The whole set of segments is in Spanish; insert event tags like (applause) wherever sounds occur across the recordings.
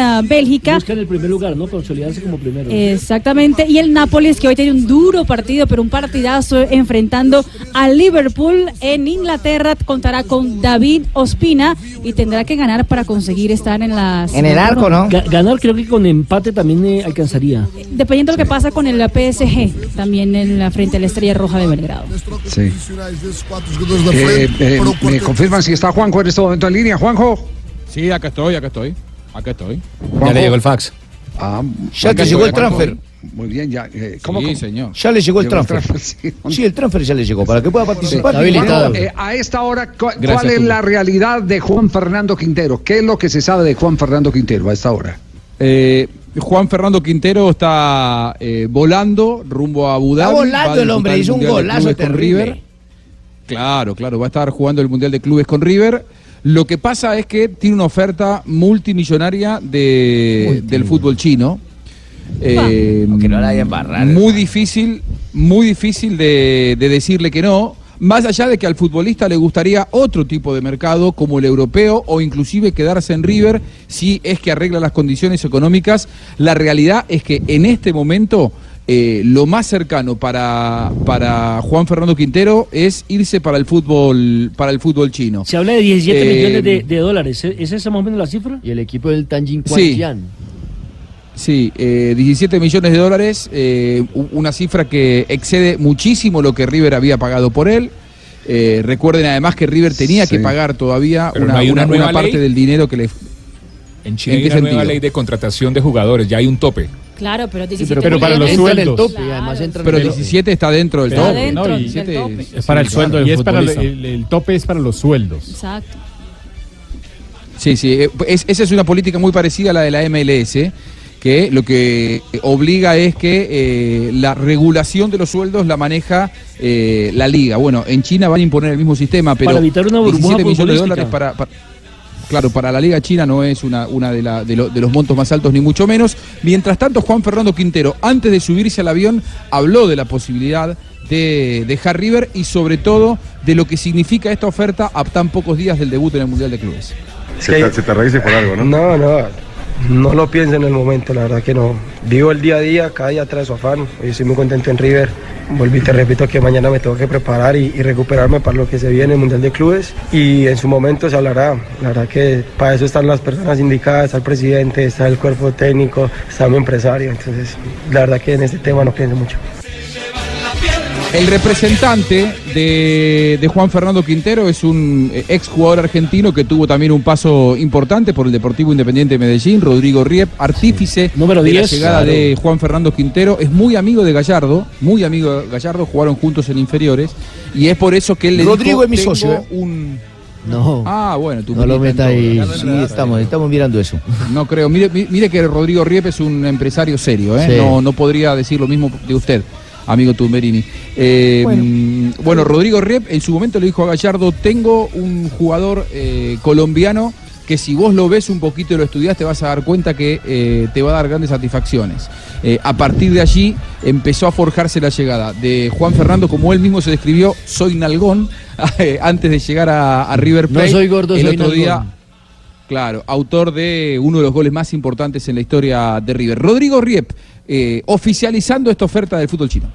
A Bélgica. Buscan el primer lugar, ¿no? Consolidarse como primero. Exactamente. Y el Nápoles, que hoy tiene un duro partido, pero un partidazo enfrentando a Liverpool en Inglaterra, contará con David Ospina y tendrá que ganar para conseguir estar en las. En el arco, ¿no? Ga- ganar creo que con empate también eh, alcanzaría. Dependiendo de lo que pasa con el PSG, también en la frente a la Estrella Roja de Belgrado. Sí. Eh, eh, ¿Me confirman si está Juanjo en este momento en línea? Juanjo. Sí, acá estoy, acá estoy. Acá estoy. Ya le llegó el fax. Ah, Ya te llegó el transfer. Muy bien, ya. eh, ¿cómo, Sí, cómo? señor. Ya le llegó el Llegó transfer. transfer, sí. (laughs) Sí, el transfer ya le llegó. Para que pueda participar. Juanjo, eh, a esta hora, cu- ¿cuál Gracias, es la realidad de Juan Fernando Quintero? ¿Qué es lo que se sabe de Juan Fernando Quintero a esta hora? Eh, Juan Fernando Quintero está eh, volando rumbo a Abu Dhabi. Está volando el hombre, hizo un golazo terrible. River. Claro, claro, va a estar jugando el Mundial de Clubes con River. Lo que pasa es que tiene una oferta multimillonaria de, del fútbol chino. Eh, Aunque no la embarrado. muy difícil, muy difícil de, de decirle que no. Más allá de que al futbolista le gustaría otro tipo de mercado como el europeo o inclusive quedarse en River si es que arregla las condiciones económicas, la realidad es que en este momento eh, lo más cercano para, para Juan Fernando Quintero es irse para el fútbol para el fútbol chino. Se habla de 17 Eh, millones de, de dólares. ¿Es es esa más o menos la cifra? Y el equipo del Tanjin Sí. Quantian. Sí, eh, 17 millones de dólares, eh, una cifra que excede muchísimo lo que River había pagado por él. Eh, recuerden además que River tenía Sí. que pagar todavía Pero una, no una- una nueva una parte del dinero que le... En Chile ¿En hay una nueva ley de contratación de jugadores, ya hay un tope. Claro, pero 17 pero- pero para los millones- Entra en el sueldos. tope y además entra en Pero el tope. 17 está dentro del tope. dentro ¿no? del 17 tope. es- Es para el sí, sueldo claro. del Y es para el, futbolista. el- el tope es para los sueldos. Exacto. Sí, sí, eh, es- esa es una política muy parecida a la de la MLS, que lo que obliga es que eh, la regulación de los sueldos la maneja eh, la liga. Bueno, en China van a imponer el mismo sistema, pero Para evitar una burbuja 17 millones de dólares para, para- Claro, para la Liga China no es una, una de, la- de lo- de los montos más altos, ni mucho menos. Mientras tanto, Juan Fernando Quintero, antes de subirse al avión, habló de la posibilidad de dejar River y sobre todo de lo que significa esta oferta a tan pocos días del debut en el Mundial de Clubes. Se te, se te por algo, ¿no? No, no, no lo pienso en el momento, la verdad que no. Vivo el día a día, cada día trae su afán. Hoy estoy muy contento en River. Volví, te repito que mañana me tengo que preparar y, recuperarme para lo que se viene, el Mundial de Clubes. Y en su momento se hablará. La verdad que para eso están las personas indicadas, está el presidente, está el cuerpo técnico, está mi empresario. Entonces, la verdad que en este tema no pienso mucho. El representante de, de Juan Fernando Quintero es un eh, ex jugador argentino que tuvo también un paso importante por el Deportivo Independiente de Medellín, Rodrigo Riep, artífice Número de 10, la llegada claro. de Juan Fernando Quintero, es muy amigo de Gallardo, muy amigo de Gallardo, jugaron juntos en inferiores y es por eso que él le Rodrigo dijo, es mi "Tengo socio, ¿eh?" un No, Ah, bueno, tú no lo meta ahí. Sí, estamos, estamos mirando eso. (laughs) No creo. Mire, mi- mire que Rodrigo Riep es un empresario serio, ¿eh? Sí. No, no podría decir lo mismo de usted, amigo Tumberini. Eh, bueno. Rodrigo Riep en su momento le dijo a Gallardo, tengo un jugador eh, colombiano que si vos lo ves un poquito y lo estudiás te vas a dar cuenta que eh, te va a dar grandes satisfacciones. Eh, a partir de allí empezó a forjarse la llegada de Juan Fernando, como él mismo se describió, soy nalgón, (laughs) antes de llegar a, a River No Plate. soy gordo, el soy otro nalgón. día Claro, autor de uno de los goles más importantes en la historia de River. Rodrigo Riep, eh, oficializando esta oferta del fútbol chino.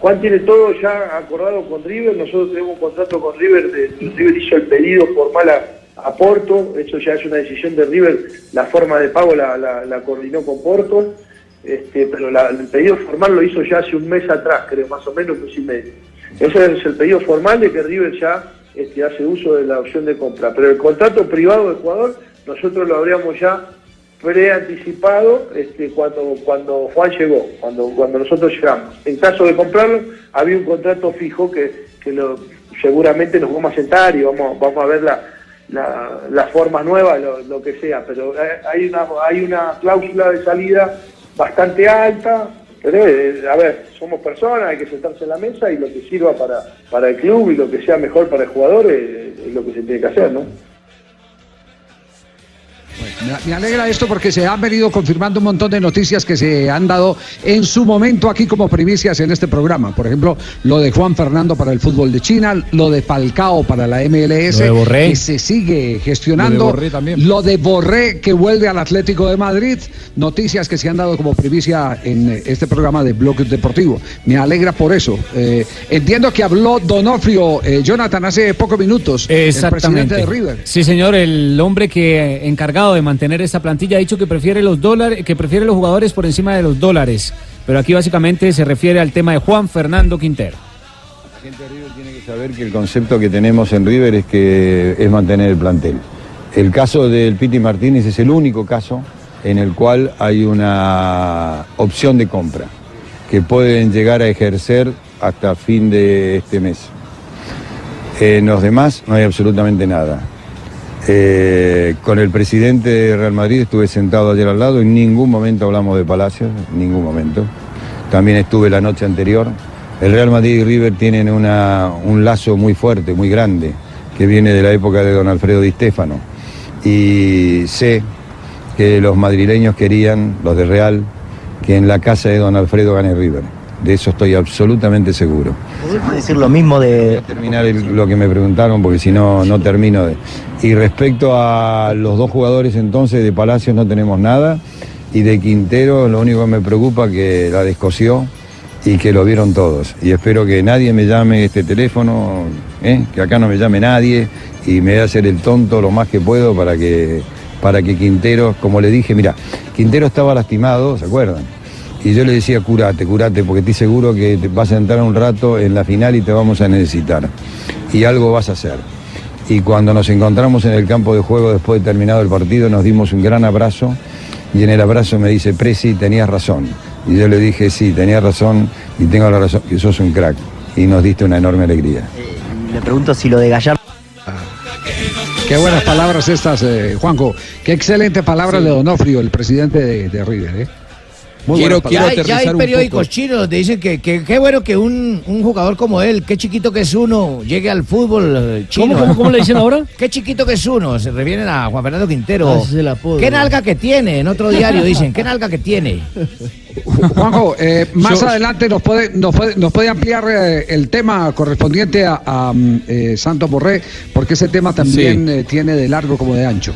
Juan tiene todo ya acordado con River, nosotros tenemos un contrato con River, de- River hizo el pedido formal a, Porto, eso ya es una decisión de River, la forma de pago la, coordinó con Porto, este, pero el pedido formal lo hizo ya hace un mes atrás, creo, más o menos, mes y medio. Ese es el pedido formal de que River ya este, hace uso de la opción de compra, pero el contrato privado del jugador nosotros lo habríamos ya preanticipado este, cuando, cuando Juan llegó, cuando, cuando nosotros llegamos. En caso de comprarlo, había un contrato fijo que, que lo, seguramente nos vamos a sentar y vamos, vamos a ver la, la, la forma nueva, lo, lo que sea, pero eh, hay una, hay una cláusula de salida bastante alta, eh, a ver, somos personas, hay que sentarse en la mesa y lo que sirva para, para el club y lo que sea mejor para el jugador eh, es lo que se tiene que hacer, ¿no? Me, alegra esto porque se han venido confirmando un montón de noticias que se han dado en su momento aquí como primicias en este programa. Por ejemplo, lo de Juan Fernando para el fútbol de China, lo de Falcao para la MLS, Lo de que se sigue gestionando, Lo de lo de Borré que vuelve al Atlético de Madrid, noticias que se han dado como primicia en este programa de Bloque Deportivo. Me alegra por eso. Eh, entiendo que habló Donofrio, eh, Jonathan, hace pocos minutos, el presidente de River. Sí, señor, el hombre que eh, encargado de mantener esta plantilla ha dicho que prefiere los dólares, que prefiere los jugadores por encima de los dólares. Pero aquí básicamente se refiere al tema de Juan Fernando Quintero. La gente tiene que saber que el concepto que tenemos en River es que es mantener el plantel. El caso del Piti Martínez es el único caso en el cual hay una opción de compra que pueden llegar a ejercer hasta fin de este mes. En los demás no hay absolutamente nada. Eh, con el presidente de Real Madrid estuve sentado ayer al lado, en ningún momento hablamos de Palacios, en ningún momento. También estuve la noche anterior. El Real Madrid y River tienen una- un lazo muy fuerte, muy grande, que viene de la época de don Alfredo Di Stéfano. Y sé que los madrileños querían, los de Real, que en la casa de don Alfredo gane River. De eso estoy absolutamente seguro. ¿Podemos decir lo mismo de terminar el- lo que me preguntaron porque si no, no termino de... Y respecto a los dos jugadores entonces de Palacios no tenemos nada y de Quintero lo único que me preocupa es que la descosió y que lo vieron todos. Y espero que nadie me llame este teléfono, ¿eh? que acá no me llame nadie y me voy a hacer el tonto lo más que puedo para que, para que Quintero, como le dije, mira, Quintero estaba lastimado, ¿se acuerdan? Y yo le decía, curate, curate, porque estoy seguro que te vas a entrar un rato en la final y te vamos a necesitar. Y algo vas a hacer. Y cuando nos encontramos en el campo de juego después de terminado el partido, nos dimos un gran abrazo. Y en el abrazo me dice, Presi, tenías razón. Y yo le dije, sí, tenías razón y tengo la razón, que sos un crack. Y nos diste una enorme alegría. Le pregunto si lo de Gallardo. Qué buenas palabras estas, eh, Juanjo. Qué excelente palabra de Donofrio, el presidente de, de River. ¿eh? Muy Quiero, buenas quiero palabras. ya hay periódicos chinos donde dicen que qué bueno que un, un jugador como él, qué chiquito que es uno, llegue al fútbol eh, chino. cómo, cómo le dicen ahora? (laughs) Qué chiquito que es uno, se refieren a Juan Fernando Quintero. Ah. Qué nalga que tiene, en otro diario dicen, qué nalga que tiene. Juanjo, eh, más Yo- adelante nos puede, nos puede, nos puede ampliar eh, el tema correspondiente a, a, mm, eh, Santos Borré, porque ese tema también eh, tiene de largo como de ancho.